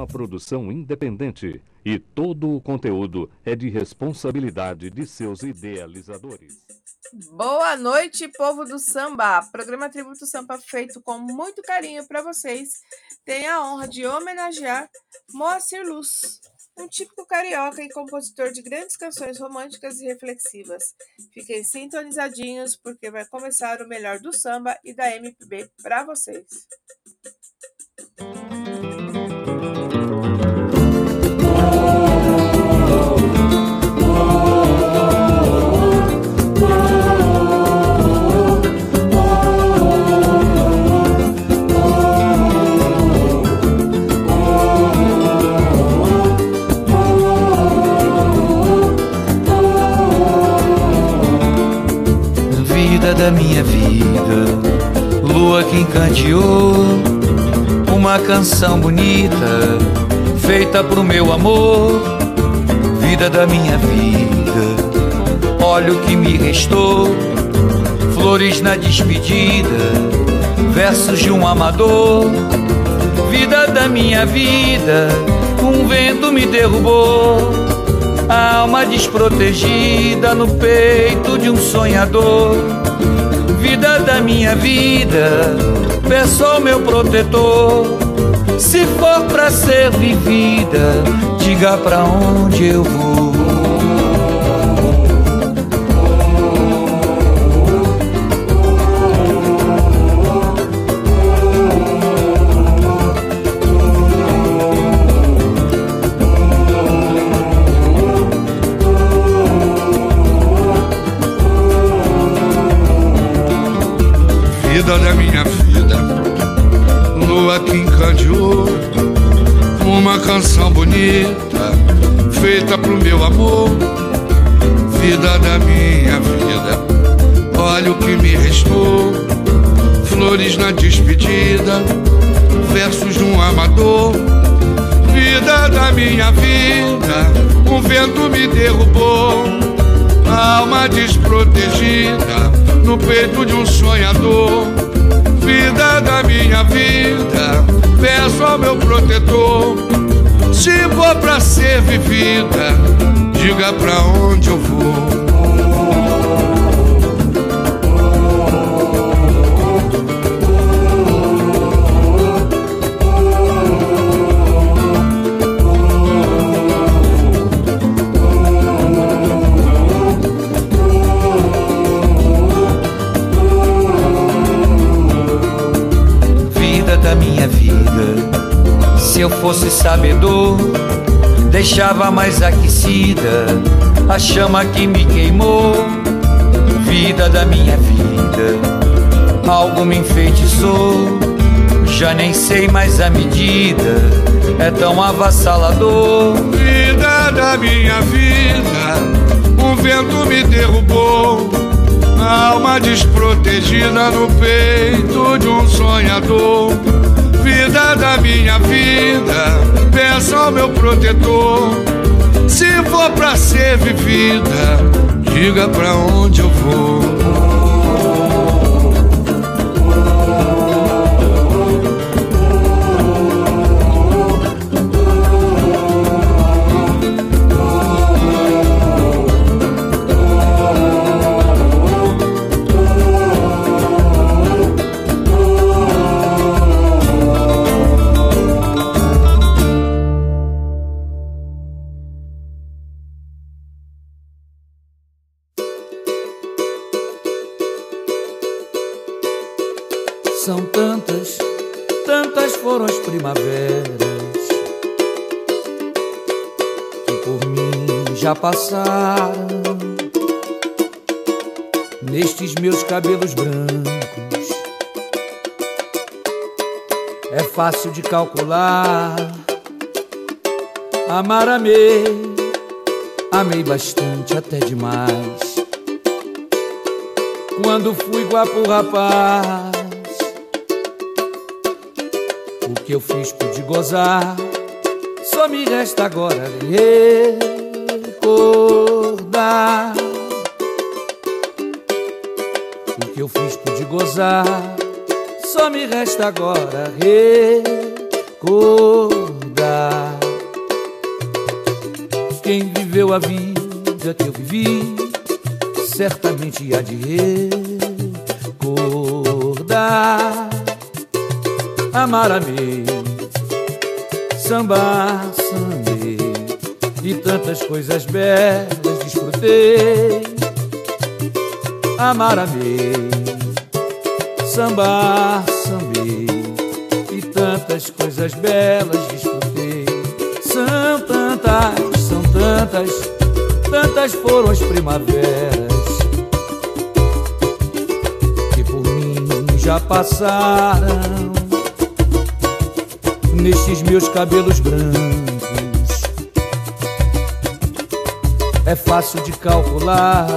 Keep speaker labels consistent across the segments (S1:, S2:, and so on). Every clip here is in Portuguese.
S1: uma produção independente e todo o conteúdo é de responsabilidade de seus idealizadores.
S2: Boa noite, povo do samba. Programa Tributo Sampa feito com muito carinho para vocês. Tem a honra de homenagear Moacir Luz, um típico carioca e compositor de grandes canções românticas e reflexivas. Fiquem sintonizadinhos porque vai começar o melhor do samba e da MPB para vocês.
S3: Vida da minha vida, lua que encanteou uma canção bonita feita pro meu amor, vida da minha vida. Olha o que me restou, flores na despedida, versos de um amador, vida da minha vida. Um vento me derrubou, alma desprotegida no peito de um sonhador, vida da minha vida peço ao meu protetor. Se for pra ser vivida, diga pra onde eu vou.
S4: Vida da minha lua que encandeou Uma canção bonita Feita pro meu amor. Vida da minha vida Olha o que me restou. Flores na despedida Versos de um amador. Vida da minha vida Um vento me derrubou. Alma desprotegida No peito de um sonhador vida da minha vida, peço ao meu protetor. Se for pra ser vivida, diga pra onde eu vou.
S3: Fosse sabedor, deixava mais aquecida a chama que me queimou. Vida da minha vida, algo me enfeitiçou. Já nem sei mais a medida, é tão avassalador.
S4: Vida da minha vida, um vento me derrubou. Alma desprotegida no peito de um sonhador da minha vida, peço ao meu protetor. Se for pra ser vivida, diga pra onde eu vou.
S3: Fui guapo rapaz, o que eu fiz pude gozar, só me resta agora recordar o que eu fiz pude gozar. Só me resta agora recordar. Coisas belas desfrutei. Amar, amei, sambar, sambei, e tantas coisas belas desfrutei. São tantas, são tantas, tantas foram as primaveras que por mim já passaram. Nestes meus cabelos brancos é fácil de calcular.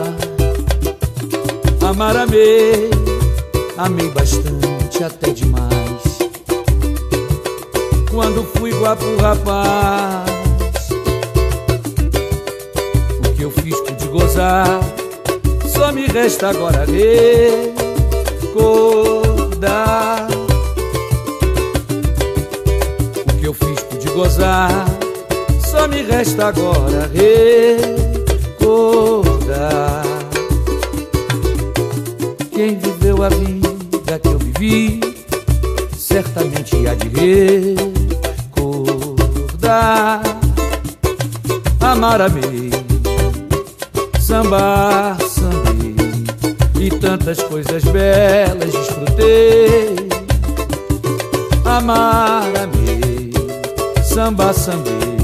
S3: Amar, amei, amei bastante, até demais. Quando fui guapo rapaz, o que eu fiz pude gozar, só me resta agora recordar. O que eu fiz pude gozar, só me resta agora recordar. Quem viveu a vida que eu vivi, certamente há de recordar. Amar, amei, sambar, sambei, e tantas coisas belas desfrutei. Amar, amei, samba, sambei,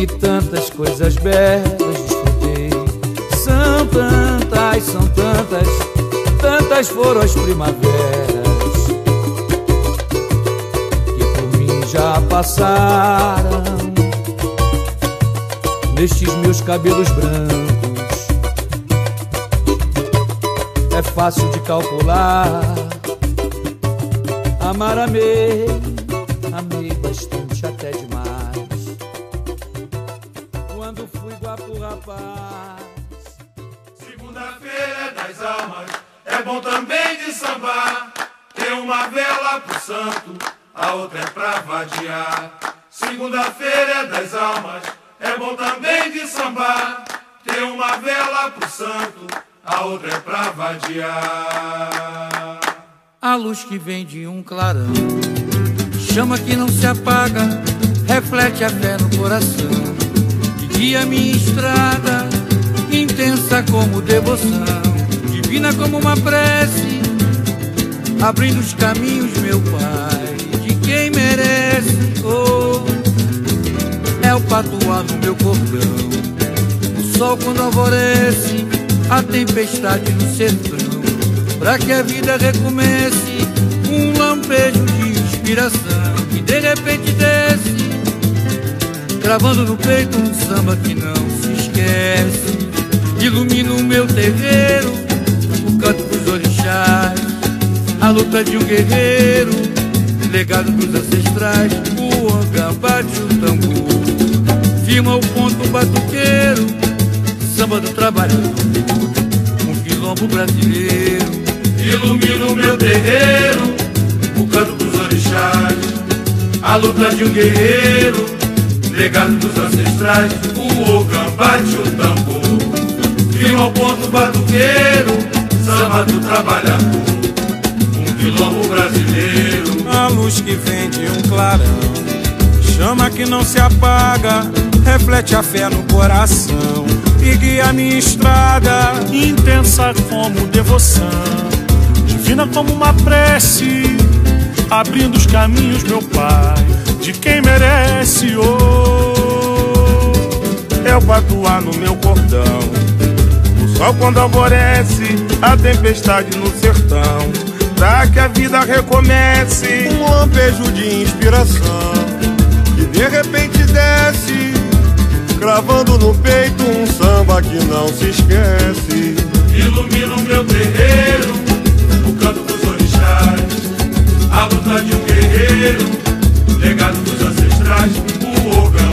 S3: e tantas coisas belas desfrutei. São tantas, são tantas, tantas foram as primaveras que por mim já passaram. Nestes meus cabelos brancos é fácil de calcular. Amar, amei, amei
S5: uma vela pro santo, a outra é pra vadiar. Segunda-feira é das almas, é bom também de sambar. Tem uma vela pro santo, a outra é pra vadiar.
S3: A luz que vem de um clarão, chama que não se apaga, reflete a fé no coração. E guia minha estrada, intensa como devoção, divina como uma prece, abrindo os caminhos, meu Pai, de quem merece. Oh, é o patuá no meu cordão, o sol quando alvorece, a tempestade no sertão. Pra que a vida recomece Um lampejo de inspiração. Que de repente desce Gravando no peito um samba que não se esquece. Ilumina o meu terreiro O canto dos orixás A luta de um guerreiro Legado dos ancestrais O anga bate o tambor. Firma o ponto batuqueiro Samba do trabalhador Um quilombo brasileiro.
S5: Ilumina o meu terreiro, o canto dos orixás, a luta de um guerreiro, legado dos ancestrais, o ogã bate o tambor, firma o ponto batuqueiro, samba do trabalhador, quilombo brasileiro.
S6: A luz que vem de um clarão, chama que não se apaga, reflete a fé no coração e guia minha estrada, intensa como devoção divina como uma prece, abrindo os caminhos, meu Pai, de quem merece. Oh, é o patuá no meu cordão, o sol quando alvorece, a tempestade no sertão, pra que a vida recomece. Um lampejo de inspiração, que de repente desce, gravando no peito um samba que não se esquece.
S5: Ilumina o meu terreiro o canto dos orixás, a luta de um guerreiro, legado dos ancestrais, o ogã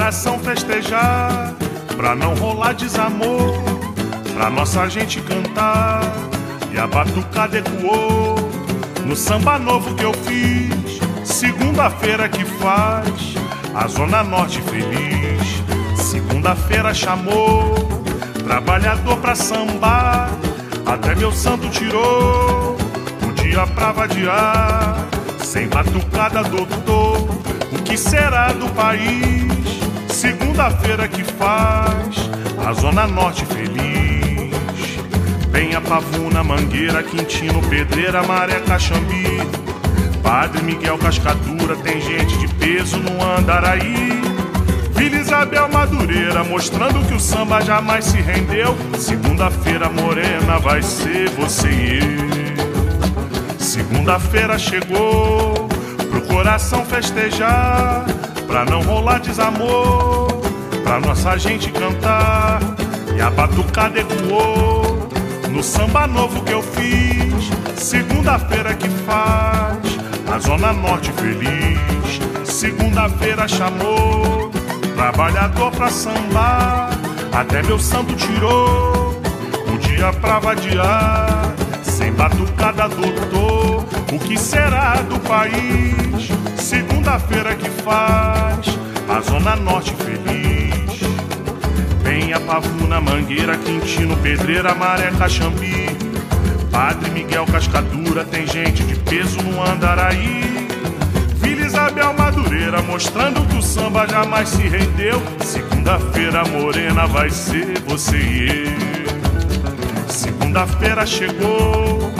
S7: coração festejar, pra não rolar desamor, pra nossa gente cantar. E a batucada ecoou no samba novo que eu fiz. Segunda-feira que faz a Zona Norte feliz. Segunda-feira chamou trabalhador pra sambar. Até meu santo tirou o dia pra vadiar. Sem batucada, doutor, o que será do país? Segunda-feira que faz a Zona Norte feliz. Penha, Pavuna, Mangueira, Quintino, Pedreira, Maré, Caxambi. Padre Miguel Cascadura, tem gente de peso no Andaraí. Vila Isabel Madureira, mostrando que o samba jamais se rendeu. Segunda-feira morena vai ser você e eu. Segunda-feira chegou pro coração festejar, pra não rolar desamor, pra nossa gente cantar. E a batucada ecoou no samba novo que eu fiz. Segunda-feira que faz a Zona Norte feliz. Segunda-feira chamou trabalhador pra sambar. Até meu santo tirou o dia pra vadiar. Sem batucada, doutor, o que será do país? Segunda-feira que faz a Zona Norte feliz. Penha, Pavuna, Mangueira, Quintino, Pedreira, Maré, Caxambi. Padre Miguel Cascadura, tem gente de peso no Andaraí. Vila Isabel Madureira, mostrando que o samba jamais se rendeu. Segunda-feira morena vai ser você e eu. Segunda-feira chegou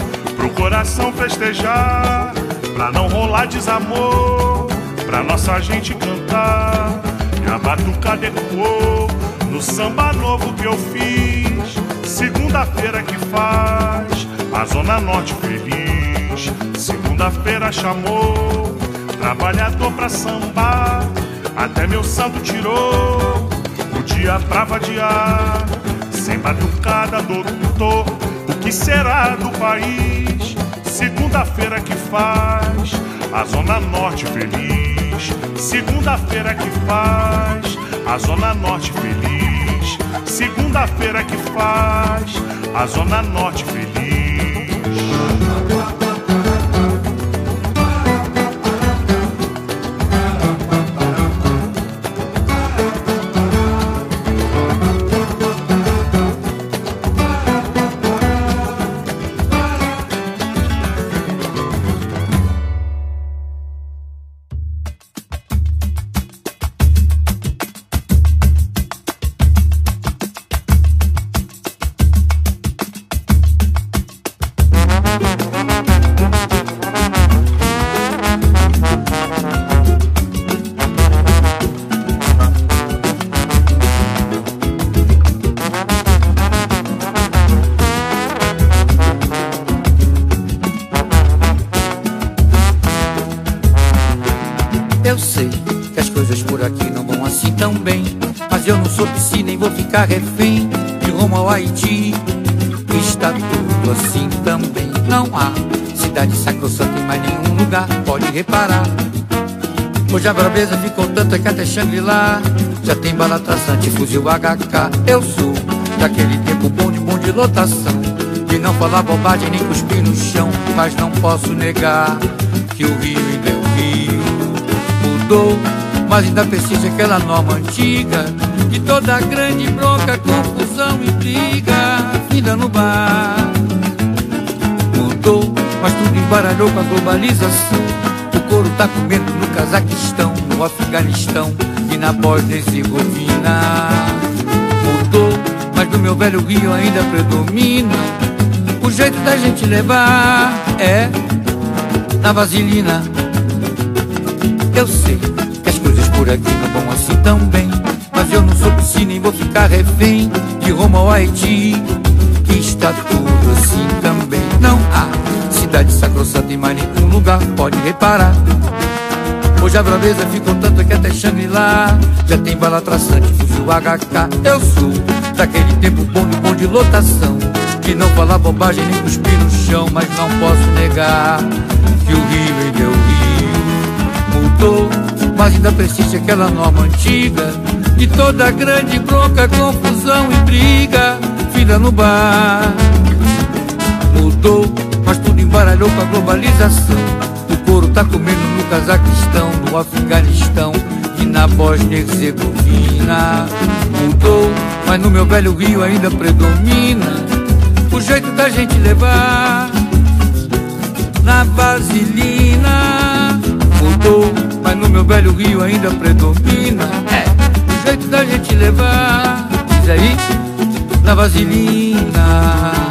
S7: coração festejar, pra não rolar desamor, pra nossa gente cantar. E a batucada ecoou no samba novo que eu fiz. Segunda-feira que faz a Zona Norte feliz. Segunda-feira chamou trabalhador pra sambar. Até meu santo tirou o dia pra vadiar. Sem batucada, doutor, que será do país? Segunda-feira que faz a Zona Norte feliz. Segunda-feira que faz a Zona Norte feliz. Segunda-feira que faz a Zona Norte feliz.
S3: Ficar refém de rumo ao Haiti. Está tudo assim também. Não há cidade sacrossanta em mais nenhum lugar, pode reparar. Hoje a brabeza ficou tanta que até Shangri-La já tem bala traçante, fuzil HK. Eu sou daquele tempo bom de bom de lotação. De não falar bobagem nem cuspir no chão. Mas não posso negar que o Rio é o Rio mudou, mas ainda persiste aquela norma antiga de toda grande bronca, confusão e briga, vida no bar. Mudou, mas tudo embaralhou com a globalização. O couro tá comendo no Cazaquistão, no Afeganistão e na Bósnia-Herzegovina. Mudou, mas no meu velho Rio ainda predomina o jeito da gente levar é na vaselina. Eu sei que as coisas por aqui não vão assim tão bem Mas eu não sou piscina e vou ficar refém De Roma ao Haiti Que está tudo assim também. Não há cidade sacrossanta em mais nenhum lugar Pode reparar. Hoje a braveza ficou tanto que até Shangri-La Já tem bala traçante, fuzil HK Eu sou daquele tempo bom de bom de lotação De não falar bobagem nem cuspir no chão Mas não posso negar que o Rio ainda é o Rio mudou, mas ainda persiste aquela norma antiga de toda grande bronca, confusão e briga, vida no bar. Mudou, mas tudo embaralhou com a globalização. O couro tá comendo no Cazaquistão, no Afeganistão e na Bósnia e Herzegovina. Mudou, mas no meu velho Rio ainda predomina o jeito da gente levar na vaselina. Mudou, mas no meu velho Rio ainda predomina é, jeito da gente levar. Diz aí, na vaselina.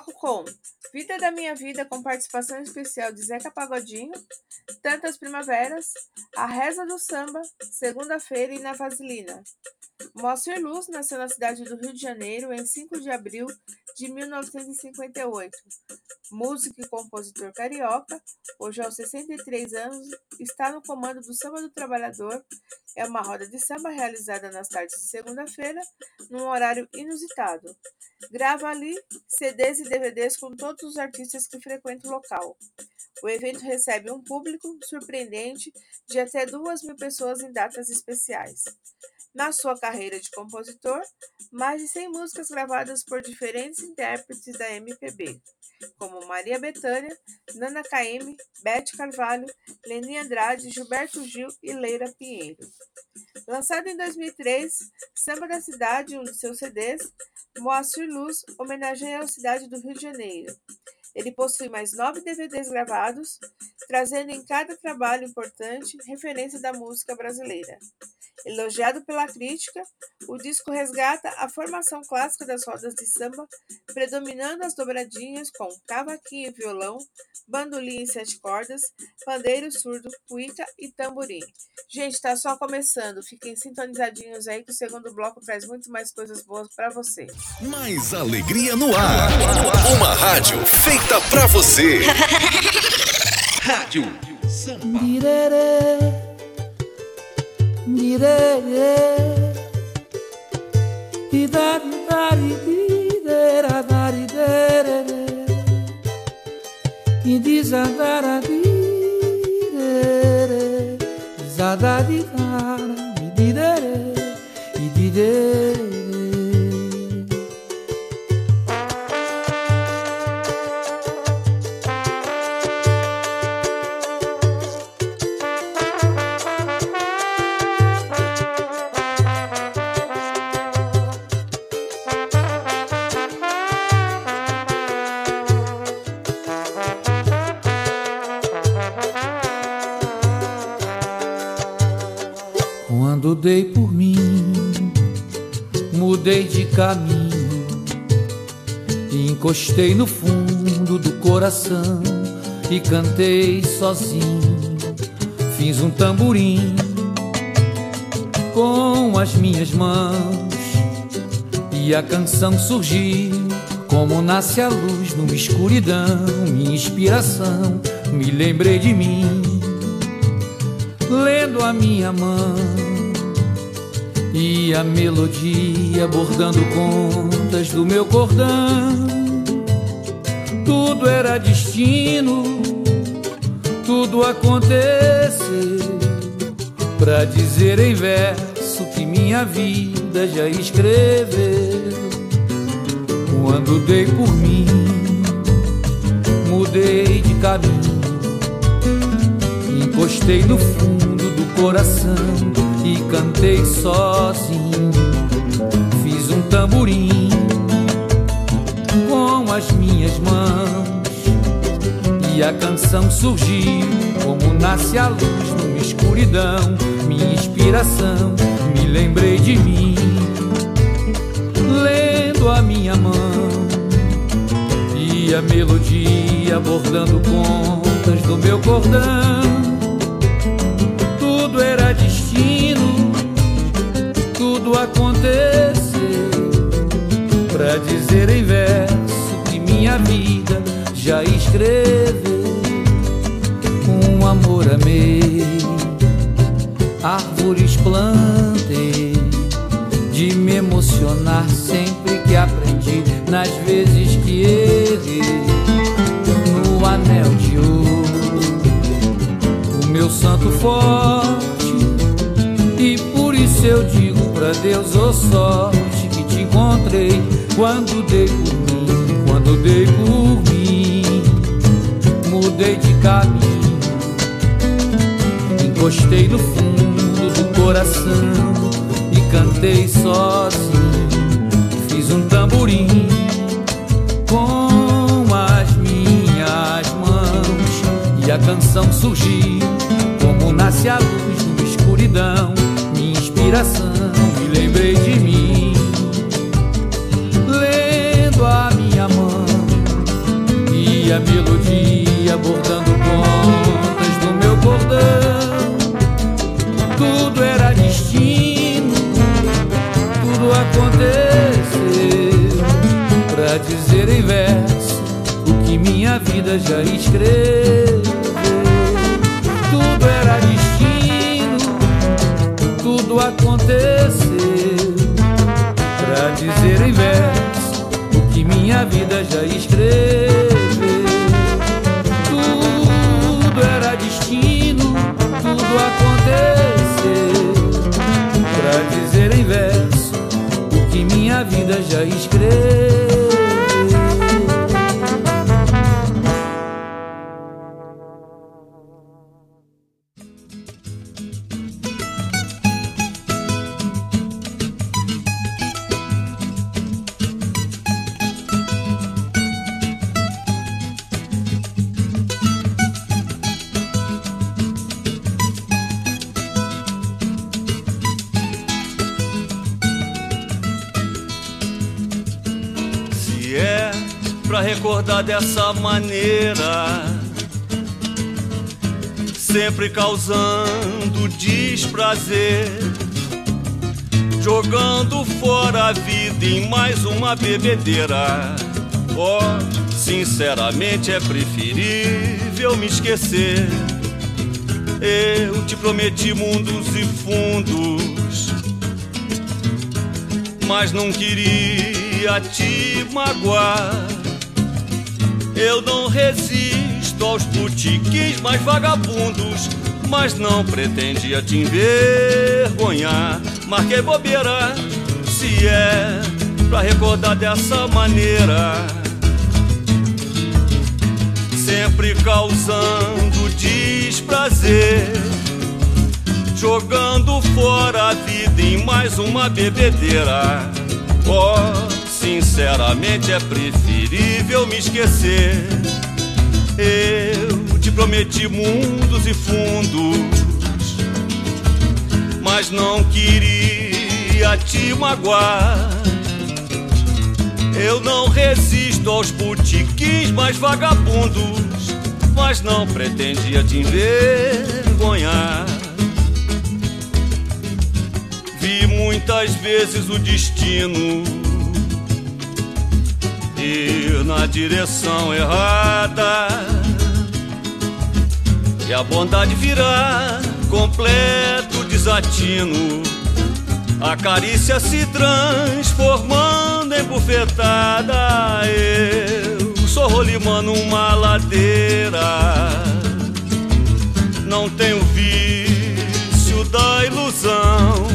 S2: Bloco com Vida da Minha Vida, com participação especial de Zeca Pagodinho, Tantas Primaveras, A Reza do Samba, Segunda-feira e Na Vaselina. Moacir Luz nasceu na cidade do Rio de Janeiro em 5 de abril de 1958. Músico e compositor carioca, hoje aos 63 anos, está no comando do Samba do Trabalhador. É uma roda de samba realizada nas tardes de segunda-feira, num horário inusitado. Grava ali CDs e DVDs com todos os artistas que frequentam o local. O evento recebe um público surpreendente de até duas mil pessoas em datas especiais. Na sua carreira de compositor, mais de 100 músicas gravadas por diferentes intérpretes da MPB, como Maria Bethânia, Nana Caymmi, Beth Carvalho, Leni Andrade, Gilberto Gil e Leira Pinheiro. Lançado em 2003, Samba da Cidade, um de seus CDs, Moacir Luz homenageia a cidade do Rio de Janeiro. Ele possui mais nove DVDs gravados, trazendo em cada trabalho importante referência da música brasileira. Elogiado pela crítica, o disco resgata a formação clássica das rodas de samba, predominando as dobradinhas com cavaquinho e violão, bandolim em sete cordas, pandeiro surdo, cuíca e tamborim. Gente, tá só começando. Fiquem sintonizadinhos aí que o segundo bloco traz muito mais coisas boas para você.
S8: Mais alegria no ar. Uma rádio feita pra você. rádio Samba.
S3: Quando coração e cantei sozinho. Fiz um tamborim com as minhas mãos e a canção surgiu como nasce a luz numa escuridão. Minha inspiração, me lembrei de mim lendo a minha mão e a melodia bordando contas do meu cordão. Tudo era destino, tudo aconteceu pra dizer em verso que minha vida já escreveu. Quando dei por mim, mudei de caminho encostei no fundo do coração e cantei sozinho. Fiz um tamborim com as minhas mãos e a canção surgiu, como nasce a luz numa escuridão, minha inspiração, me lembrei de mim, lendo a minha mão, e a melodia bordando contas do meu cordão. Tudo era destino, tudo aconteceu, pra dizer em verso que minha vida já escreveu árvores plantei, de me emocionar sempre que aprendi, nas vezes que errei, no anel de ouro, o meu santo forte, e por isso eu digo pra Deus, ô oh sorte que te encontrei, quando dei por mim, quando dei por mim, mudei de caminho Encostei no fundo do coração e cantei sozinho. Fiz um tamborim com as minhas mãos e a canção surgiu como nasce a luz numa escuridão. Minha inspiração, me lembrei de mim, lendo a minha mão e a melodia bordando dizer em verso o que minha vida já escreveu. Tudo era destino, tudo aconteceu pra dizer em verso o que minha vida já escreveu. Tudo era destino, tudo aconteceu pra dizer em verso o que minha vida já escreveu.
S9: Dessa maneira, sempre causando desprazer, jogando fora a vida em mais uma bebedeira. Oh, sinceramente é preferível me esquecer. Eu te prometi mundos e fundos, mas não queria te magoar. Eu não resisto aos botiquins mais vagabundos, mas não pretendia te envergonhar. Marquei bobeira, se é pra recordar dessa maneira. Sempre causando desprazer, jogando fora a vida em mais uma bebedeira. Oh, Sinceramente é preferível me esquecer. Eu te prometi mundos e fundos, mas não queria te magoar. Eu não resisto aos botiquins mais vagabundos, mas não pretendia te envergonhar. Vi muitas vezes o destino ir na direção errada e a bondade virá completo desatino. A carícia se transformando em bufetada. Eu sou rolimando uma ladeira. Não tenho vício da ilusão.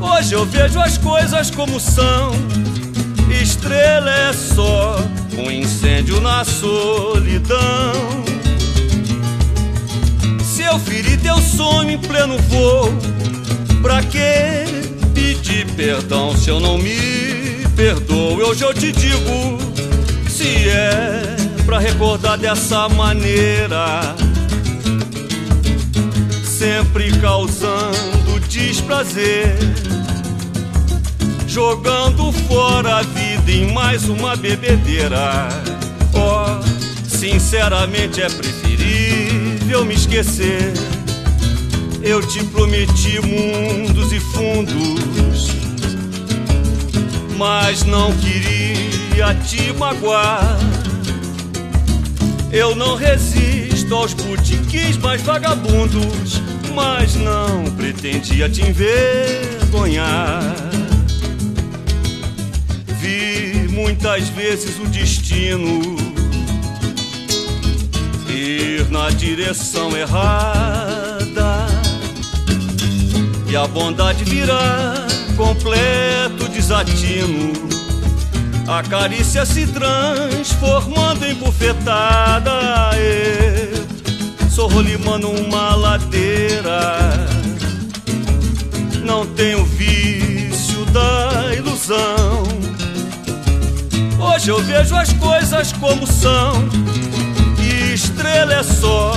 S9: Hoje eu vejo as coisas como são estrela é só um incêndio na solidão. Se eu ferir teu sonho em pleno voo, pra que pedir perdão se eu não me perdoo? Hoje eu te digo, se é pra recordar dessa maneira, sempre causando desprazer jogando fora a vida em mais uma bebedeira. Oh, sinceramente é preferível me esquecer. Eu te prometi mundos e fundos, mas não queria te magoar. Eu não resisto aos botiquins mais vagabundos, mas não pretendia te envergonhar. Muitas vezes o destino ir na direção errada e a bondade virá completo desatino. A carícia se transformando em bufetada. E sou rolimando uma ladeira. Não tenho vício da ilusão. Hoje eu vejo as coisas como são. E estrela é só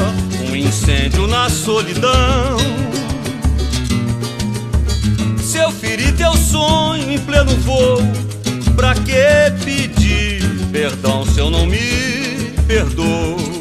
S9: um incêndio na solidão. Se eu ferir teu sonho em pleno voo, pra que pedir perdão se eu não me perdoo?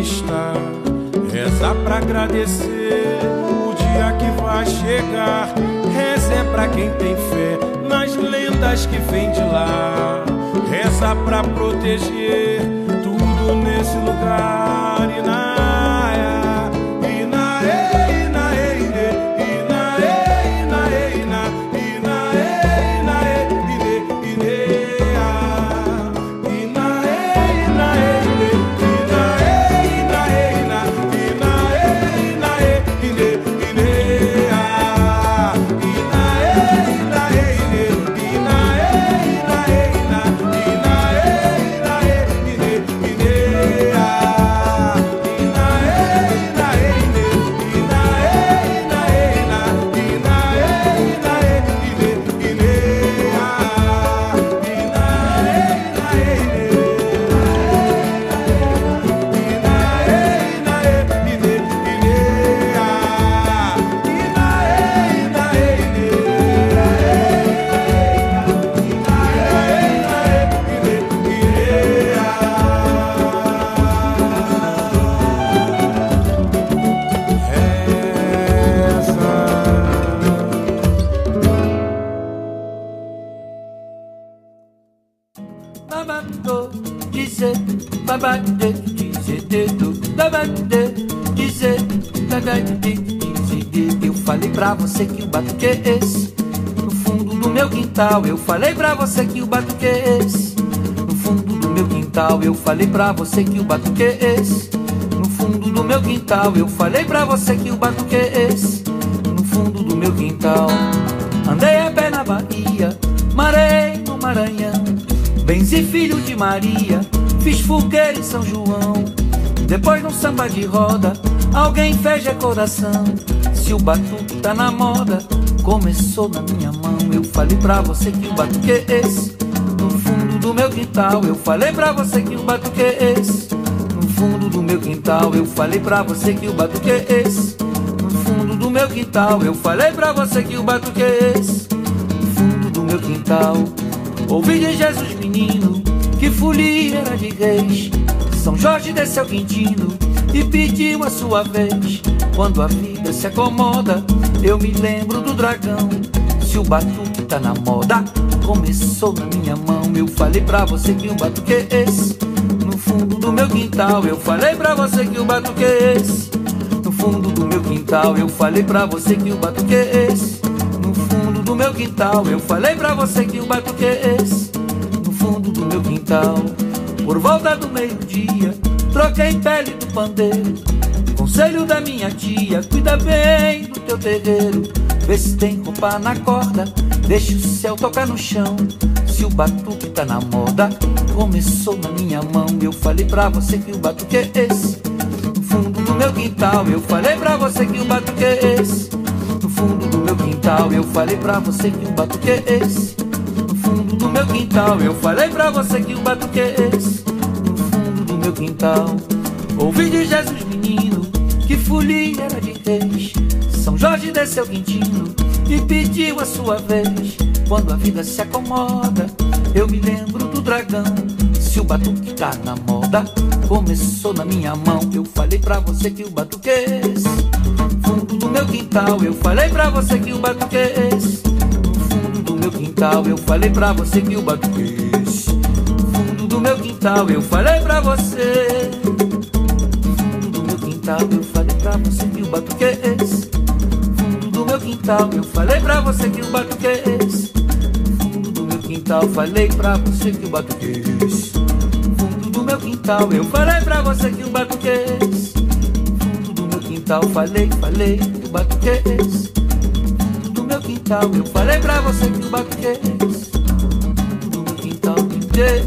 S6: Conquistar, reza pra agradecer o dia que vai chegar. Reza é pra quem tem fé nas lendas que vem de lá. Reza pra proteger tudo nesse lugar
S10: quintal, eu falei pra você que o batuque é esse. No fundo do meu quintal, eu falei pra você que o batuque é esse. No fundo do meu quintal, eu falei pra você que o batuque é esse. No fundo do meu quintal, andei a pé na Bahia, marei no Maranhão. Benzi filho de Maria, fiz fogueira em São João. Depois num samba de roda, alguém fecha coração. Se
S3: Se o batuque tá na moda, começou na minha mão. Eu falei pra você que o batuque é esse. No fundo do meu quintal, eu falei pra você que o batuque é esse. No fundo do meu quintal, eu falei pra você que o batuque é esse. No fundo do meu quintal, eu falei pra você que o batuque é esse. No fundo do meu quintal, ouvi de Jesus menino que folia era de reis. São Jorge desceu Quintino e pediu a sua vez. Quando a vida se acomoda, eu me lembro do dragão. Se o batuque tá na moda, começou na minha mão. Eu falei pra você que o batuque é esse. No fundo do meu quintal, eu falei pra você que o batuque é esse. No fundo do meu quintal, eu falei pra você que o batuque é esse. No fundo do meu quintal, eu falei pra você que o batuque é esse. No fundo do meu quintal, por volta do meio-dia, troquei pele do pandeiro. Conselho da minha tia, cuida bem do teu terreiro. Vê se tem roupa na corda, deixa o céu tocar no chão. Se o batuque tá na moda, começou na minha mão. Eu falei pra você que o batuque é esse. No fundo do meu quintal, eu falei pra você que o batuque é esse. No fundo do meu quintal, eu falei pra você que o batuque é esse. No fundo do meu quintal, eu falei pra você que o batuque é esse. No fundo do meu quintal, ouvi de Jesus menino que folia era de reis. São Jorge desceu Quintino e pediu a sua vez. Quando a vida se acomoda, eu me lembro do dragão. Se o batuque tá na moda, começou na minha mão. Eu falei pra você que o batuque é esse. Fundo do meu quintal, eu falei pra você que o batuque é esse. Fundo do meu quintal, eu falei pra você que o batuque é esse. Fundo do meu quintal, eu falei pra você. Fundo do meu quintal, eu falei pra você que o batuque é esse. Quintal, eu falei pra você que o batuque é esse. No fundo do meu quintal, falei pra você que o batuque é esse. No fundo do meu quintal, eu falei pra você que o batuque é esse. No fundo do meu quintal, falei, falei que o batuque é esse. No fundo do meu quintal, eu falei pra você que o batuque é esse. Fundo do meu quintal, me dê,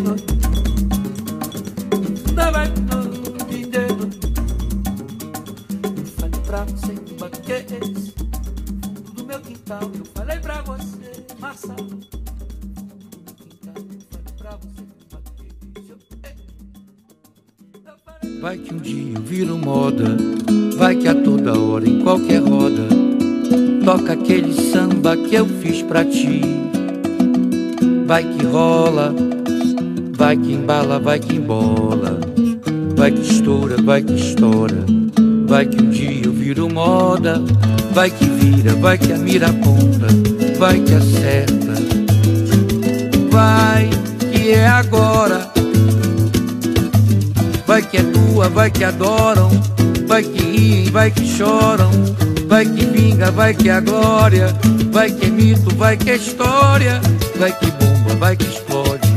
S3: me
S11: toca aquele samba que eu fiz pra ti. Vai que rola, vai que embala, vai que embola, vai que estoura, vai que estoura. Vai que um dia eu viro moda, vai que vira, vai que a mira aponta, vai que acerta. Vai que é agora. Vai que é tua, vai que adoram, vai que riem, vai que choram, vai que vinga, vai que é glória, vai que é mito, vai que é história, vai que bomba, vai que explode,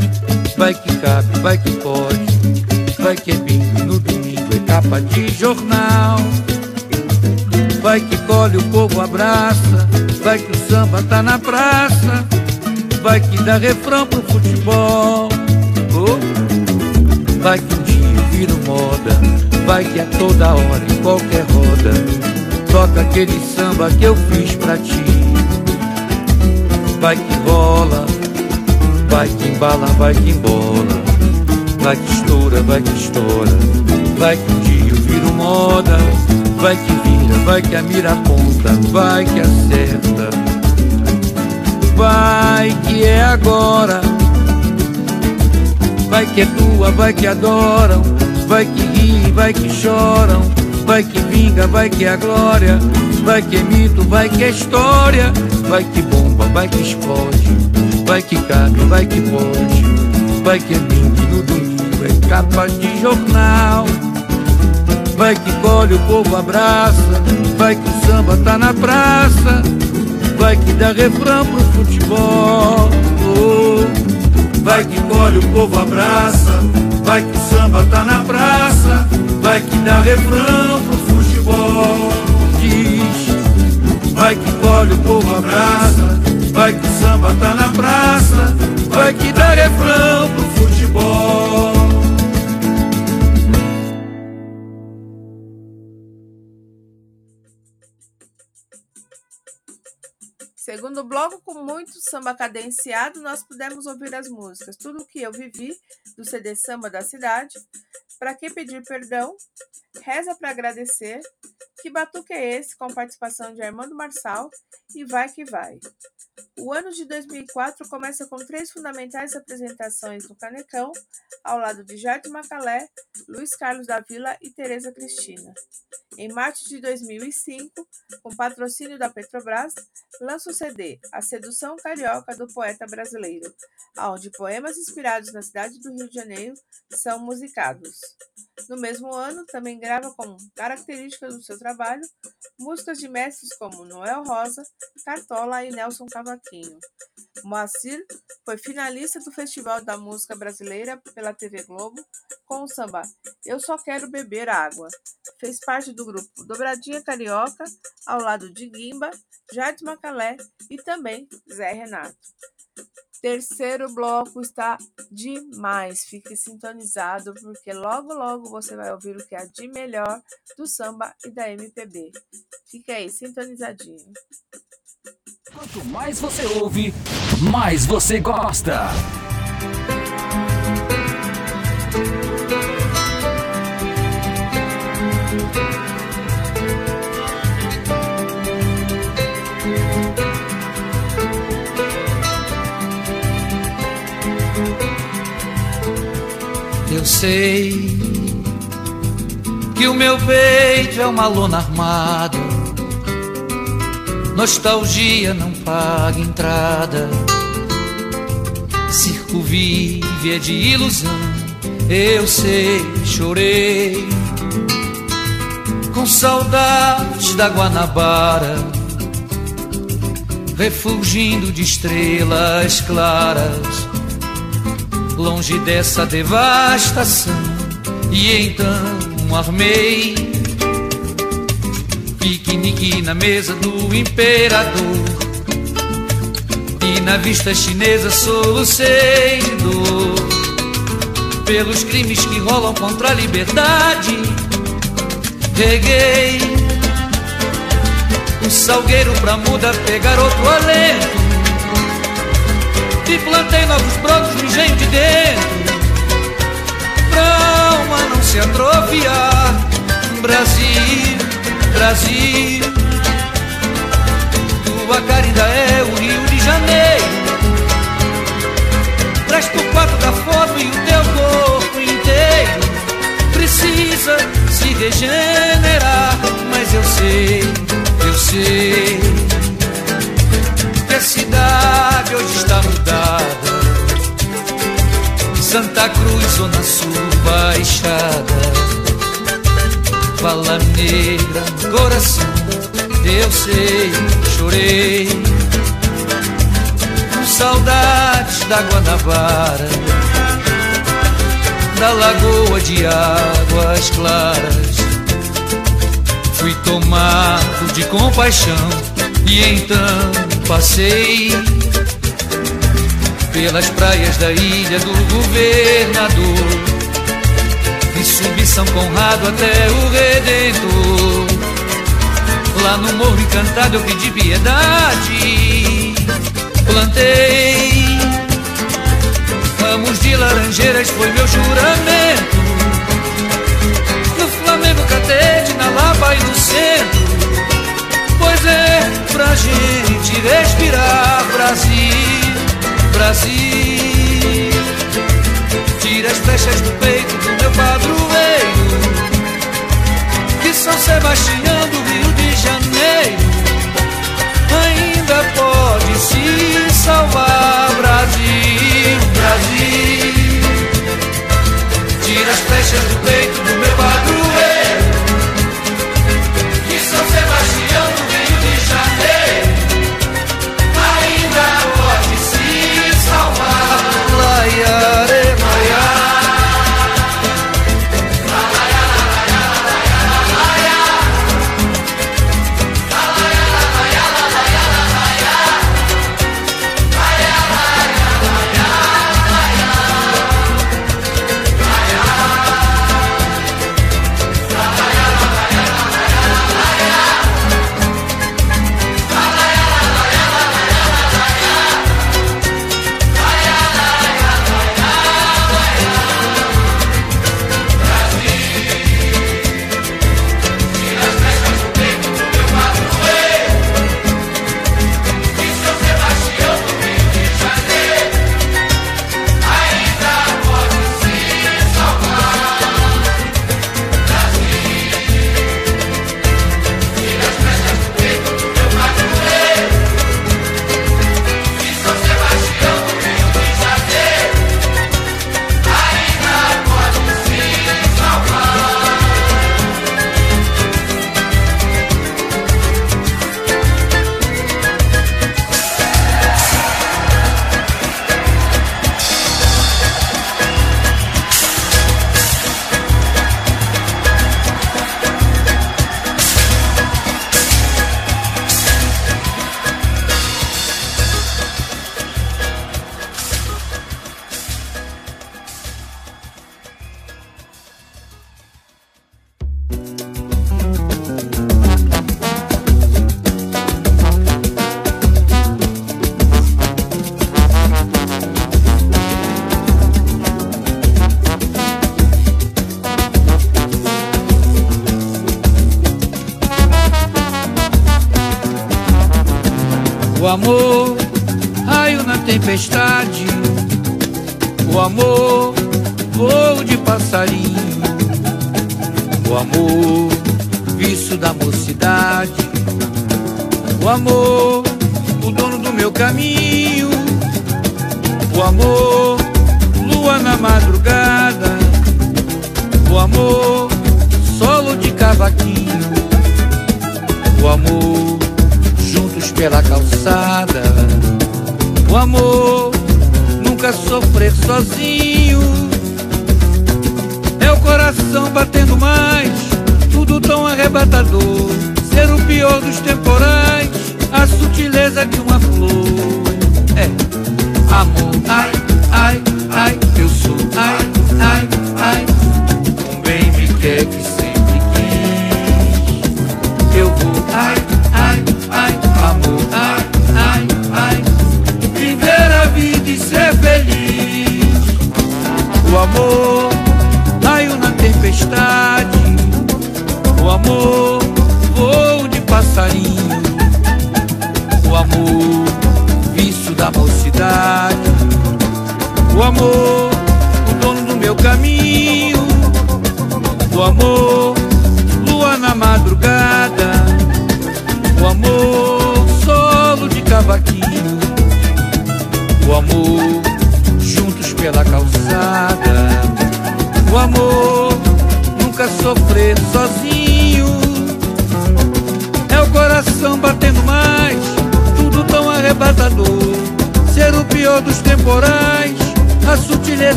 S11: vai que cabe, vai que pode, vai que é bingo no domingo, é capa de jornal. Vai que colhe o povo abraça, vai que o samba tá na praça, vai que dá refrão pro futebol. Oh. Vai que um dia eu viro moda, vai que a toda hora, em qualquer roda, toca aquele samba que eu fiz pra ti. Vai que rola, vai que embala, vai que embola, vai que estoura, vai que estoura. Vai que um dia eu viro moda, vai que vira, vai que a mira aponta, vai que acerta. Vai que é agora. Vai que é tua, vai que adoram, vai que ri, vai que choram, vai que vinga, vai que é a glória, vai que é mito, vai que é história, vai que bomba, vai que explode, vai que cabe, vai que pode, vai que é bingo no domingo, é capa de jornal. Vai que colhe o povo abraça, vai que o samba tá na praça, vai que dá refrão pro futebol. Oh. Vai que colhe o povo abraça, vai que o samba tá na praça, vai que dá refrão pro futebol. Diz, vai que colhe o povo abraça, vai que o samba tá na praça, vai que dá refrão pro futebol.
S2: Segundo bloco, com muito samba cadenciado, nós pudemos ouvir as músicas Tudo o que eu vivi, do CD Samba da Cidade, Pra que pedir perdão, Reza para agradecer, Que batuque é esse, com participação de Armando Marçal e Vai que vai. O ano de 2004 começa com três fundamentais apresentações no Canecão, ao lado de Jardim Macalé, Luiz Carlos da Vila e Tereza Cristina. Em março de 2005, com patrocínio da Petrobras, lança o CD A Sedução Carioca do Poeta Brasileiro, onde poemas inspirados na cidade do Rio de Janeiro são musicados. No mesmo ano, também grava como característica do seu trabalho músicas de mestres como Noel Rosa, Cartola e Nelson Cavaquinho. Moacir foi finalista do Festival da Música Brasileira pela TV Globo com o samba Eu Só Quero Beber Água. Fez parte do grupo Dobradinha Carioca, ao lado de Guimba, Jardim Macalé e também Zé Renato. Terceiro bloco está demais. Fique sintonizado, porque logo, logo você vai ouvir o que há de melhor do samba e da MPB. Fique aí, sintonizadinho.
S12: Quanto mais você ouve, mais você gosta.
S3: Eu sei que o meu peito é uma lona armada. Nostalgia não paga entrada. Circo vive é de ilusão. Eu sei, chorei com saudades da Guanabara, refugindo de estrelas claras longe dessa devastação. E então armei piquenique na mesa do imperador. E na vista chinesa solucei dor pelos crimes que rolam contra a liberdade. Reguei um salgueiro pra muda pegar outro alento e plantei novos brotos no engenho de dentro. Pra alma não se atrofiar. Brasil, Brasil. Tua cara ainda é o Rio de Janeiro. Presta o quadro da foto e o teu corpo inteiro. Precisa se regenerar Mas eu sei, eu sei cidade hoje está mudada. Santa Cruz, Zona Sul, Baixada. Balaneira no coração, eu sei, chorei. Com saudades da Guanabara, da lagoa de águas claras. Fui tomado de compaixão e então Passei pelas praias da ilha do governador. E subi São Conrado até o Redentor. Lá no Morro Encantado eu pedi piedade. Plantei ramos de laranjeiras, foi meu juramento. No Flamengo Catete, na Lapa e no centro Pois é, pra gente respirar Brasil, Brasil. Tira as flechas do peito do meu padroeiro Que São Sebastião do Rio de Janeiro Ainda pode se salvar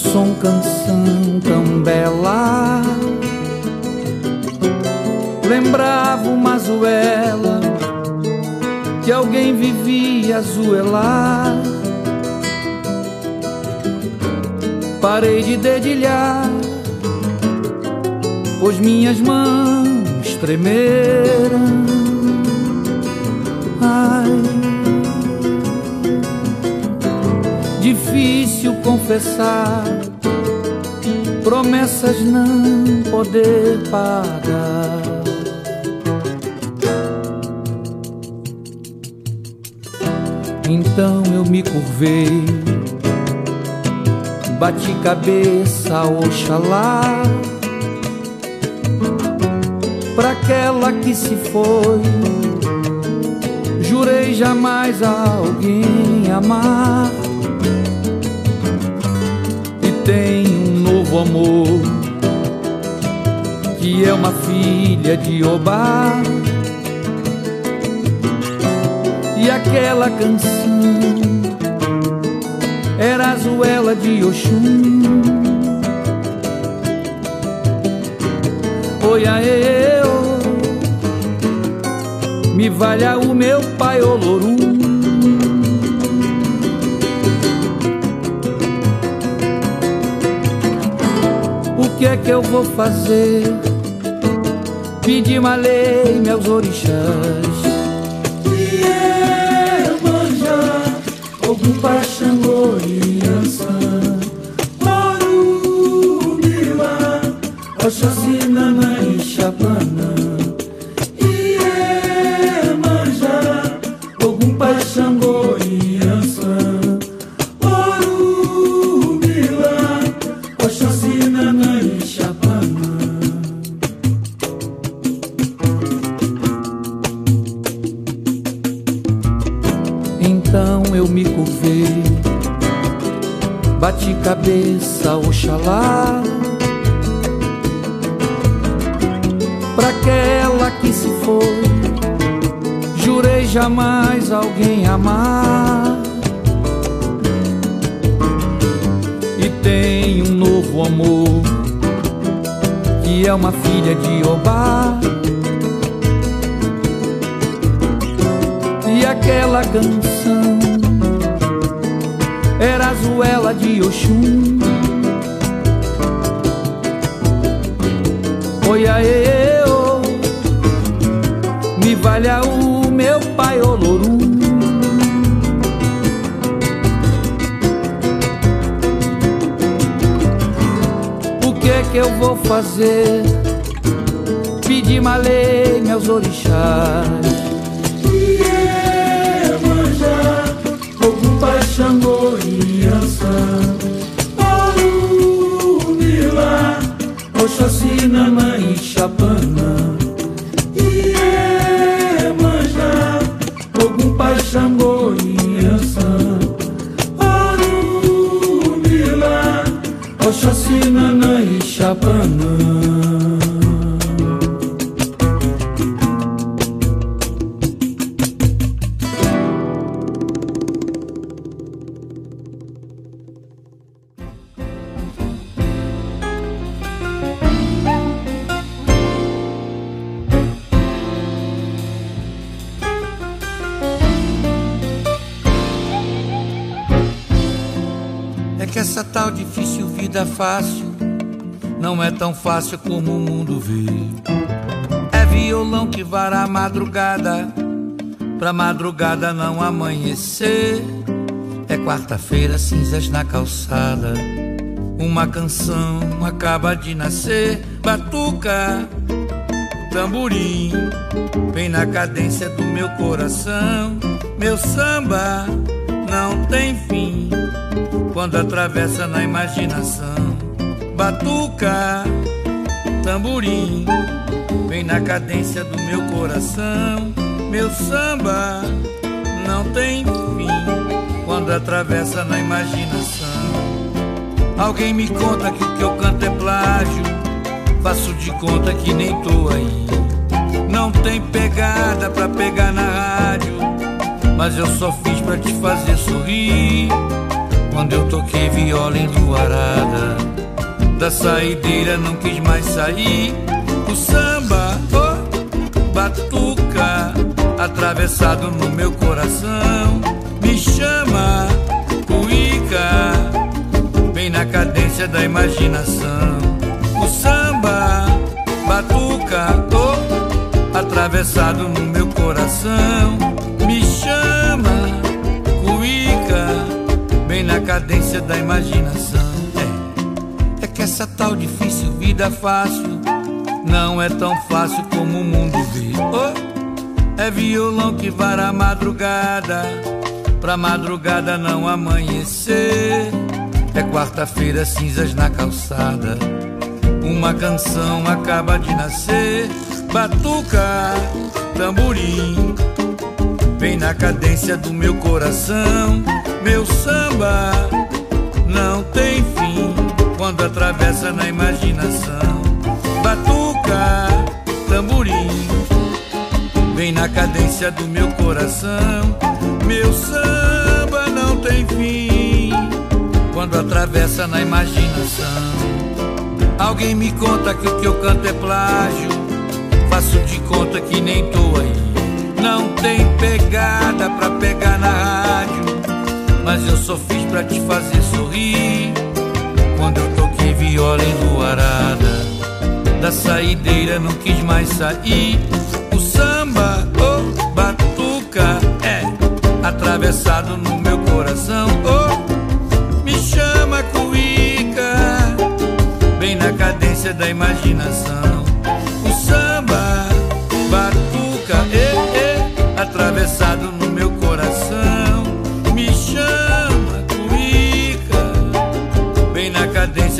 S3: som, canção tão bela. Lembrava uma zoela que alguém vivia a zoelar. Parei de dedilhar, pois minhas mãos tremeram. confessar, promessas não poder pagar. Então eu me curvei, bati cabeça, oxalá, Pra aquela que se foi. Jurei jamais a alguém amar. amor, que é uma filha de Obá. E aquela canção era a zoela de Oxum. Oi, aê, oh, me valha o meu pai Olorum. Que é que eu vou fazer? Pedir malei meus orixás.
S10: Iemanjá, Ogum Paxangô e Ansan Orumila, Oxóssi,
S3: valha o meu pai Olorum. O que é que eu vou fazer? Pedir malê meus orixás.
S10: Paxangô e Ansan Orumila, Oxóssi, Nanã e Xapana Oxóssi, Nanã e Xapana
S3: tão fácil como o mundo vê. É violão que vara a madrugada, pra madrugada não amanhecer. É quarta-feira, cinzas na calçada. Uma canção acaba de nascer. Batuca, tamborim, vem na cadência do meu coração. Meu samba não tem fim quando atravessa na imaginação. Batuca, tamborim, vem na cadência do meu coração. Meu samba não tem fim quando atravessa na imaginação. Alguém me conta que o que eu canto é plágio, faço de conta que nem tô aí. Não tem pegada pra pegar na rádio, mas eu só fiz pra te fazer sorrir. Quando eu toquei viola enluarada Da saideira não quis mais sair. O samba, oh, batuca Atravessado no meu coração. Me chama, cuíca Vem na cadência da imaginação. O samba, batuca, oh, Atravessado no meu coração. Me chama, cuíca bem na cadência da imaginação. Essa tal difícil vida fácil não é tão fácil como o mundo vê. Oh, é violão que vara a madrugada, pra madrugada não amanhecer. É quarta-feira, cinzas na calçada. Uma canção acaba de nascer. Batuca, tamborim, vem na cadência do meu coração. Meu samba não tem fim quando atravessa na imaginação. Batuca, tamborim, vem na cadência do meu coração. Meu samba não tem fim quando atravessa na imaginação. Alguém me conta que o que eu canto é plágio. Faço de conta que nem tô aí. Não tem pegada pra pegar na rádio. Mas eu só fiz pra te fazer sorrir quando eu toquei viola enluarada, da saideira não quis mais sair. O samba, oh, batuca, é atravessado no meu coração. Oh, me chama cuíca, bem na cadência da imaginação.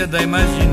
S3: Da imaginação.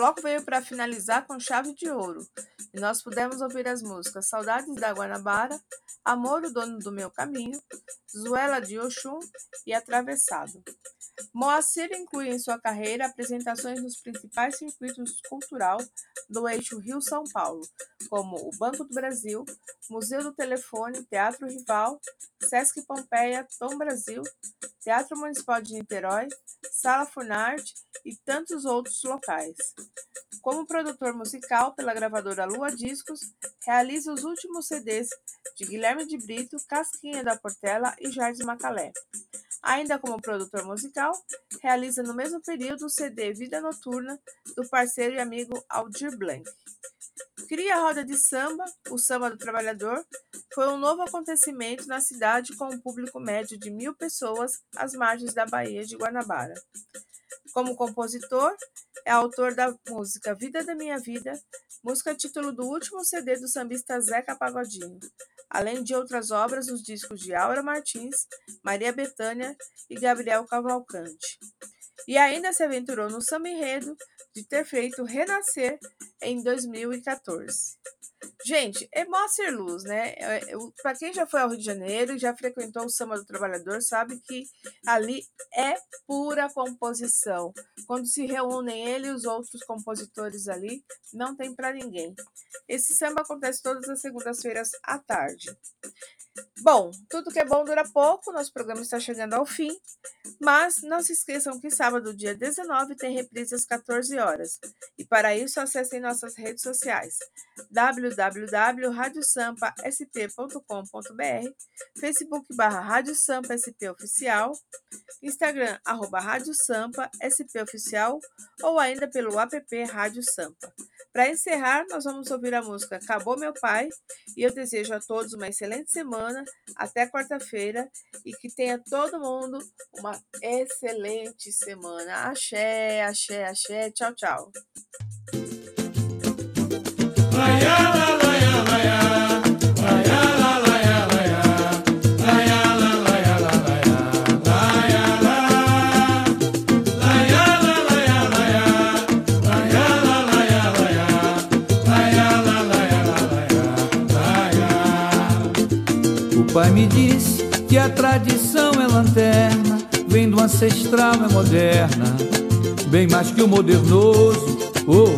S2: Bloco veio para finalizar com chave de ouro. E nós pudemos ouvir as músicas Saudades da Guanabara, Amor, o dono do meu caminho, Zuela de Oxum e Atravessado. Moacir inclui em sua carreira apresentações nos principais circuitos cultural do eixo Rio-São Paulo, como o Banco do Brasil, Museu do Telefone, Teatro Rival, Sesc Pompeia, Tom Brasil, Teatro Municipal de Niterói, Sala Funarte e tantos outros locais. Como produtor musical pela gravadora Lua Discos, realiza os últimos CDs de Guilherme de Brito, Casquinha da Portela e Jardim Macalé. Ainda como produtor musical, realiza no mesmo período o CD Vida Noturna do parceiro e amigo Aldir Blanc. Cria a roda de samba, o Samba do Trabalhador, foi um novo acontecimento na cidade com um público médio de mil pessoas às margens da Baía de Guanabara. Como compositor, é autor da música Vida da Minha Vida, música título do último CD do sambista Zeca Pagodinho, além de outras obras nos discos de Aura Martins, Maria Bethânia e Gabriel Cavalcante. E ainda se aventurou no samba enredo de ter feito Renascer em 2014. Gente, é Moacir Luz, né? Para quem já foi ao Rio de Janeiro e já frequentou o Samba do Trabalhador, sabe que ali é pura composição. Quando se reúnem ele e os outros compositores ali, não tem para ninguém. Esse samba acontece todas as segundas-feiras à tarde. Bom, tudo que é bom dura pouco, nosso programa está chegando ao fim, mas não se esqueçam que sábado, dia 19, tem reprise às 14 horas. E para isso, acessem nossas redes sociais www.radiosampasp.com.br, Facebook barra Rádio Sampa SP Oficial, Instagram arroba Rádio Sampa SP Oficial ou ainda pelo app Rádio Sampa. Para encerrar, nós vamos ouvir a música Acabou Meu Pai e eu desejo a todos uma excelente semana, até quarta-feira e que tenha todo mundo uma excelente semana. Axé, axé, axé, tchau, tchau.
S3: Pai me disse que a tradição é lanterna, vem do ancestral, é moderna, bem mais que o modernoso. Oh.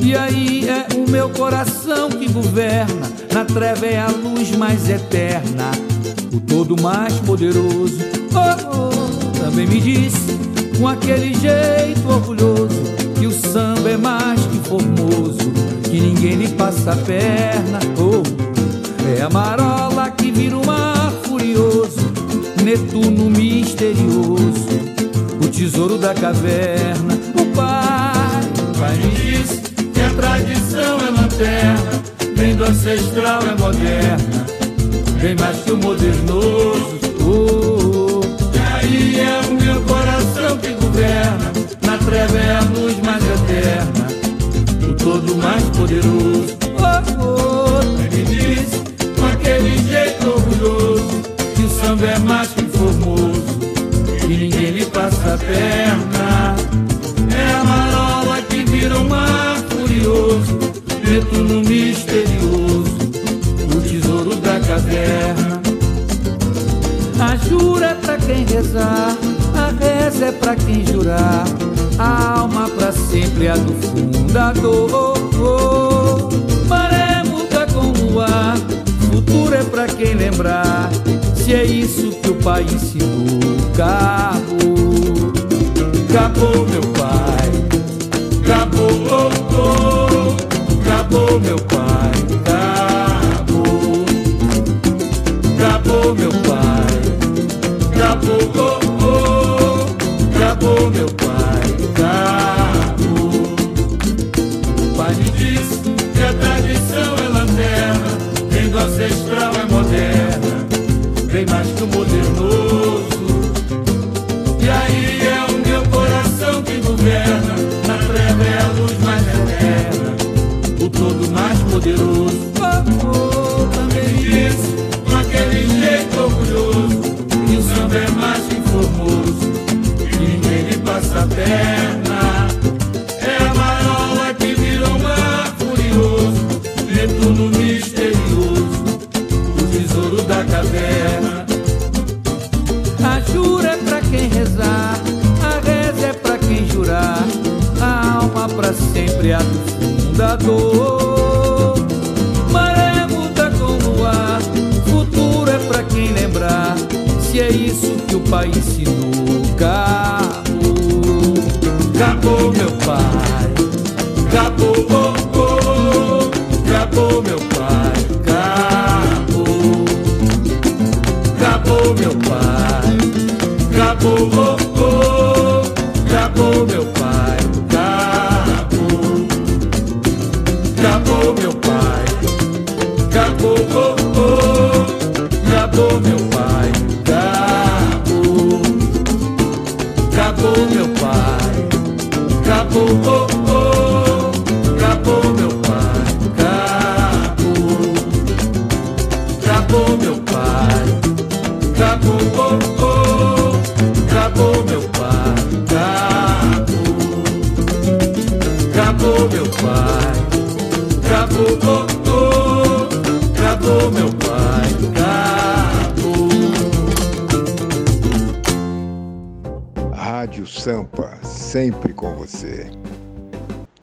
S3: E aí é o meu coração que governa, na treva é a luz mais eterna, o todo mais poderoso. Oh, oh. Também me disse, com aquele jeito orgulhoso, que o samba é mais que formoso, que ninguém lhe passa a perna. Oh. É a marola Netuno misterioso, o tesouro da caverna. O pai, o pai me disse que a tradição é lanterna, vem do ancestral, é moderna, bem mais que o modernoso. Oh, oh. E aí é o meu coração que governa, na treva é a luz mais eterna, o todo mais poderoso.
S13: Perna. É a marola que vira um mar furioso, no misterioso, o tesouro da caverna.
S3: A jura é pra quem rezar, a reza é pra quem jurar, a alma pra sempre é a do fundador. Maré muda com o ar, futuro é pra quem lembrar, se é isso que o pai ensinou. Acabou, acabou meu pai, acabou, oh, acabou meu pai, acabou, acabou meu pai, acabou, oh, acabou meu pai, acabou.
S13: O pai me disse que a tradição é lanterna, vem do ancestral é moderna, vem mais que o modernoso. Que o
S3: pai ensinou. Acabou, acabou meu pai, acabou, oh, acabou meu pai, acabou, acabou meu pai. Acabou, oh,
S10: sempre com você.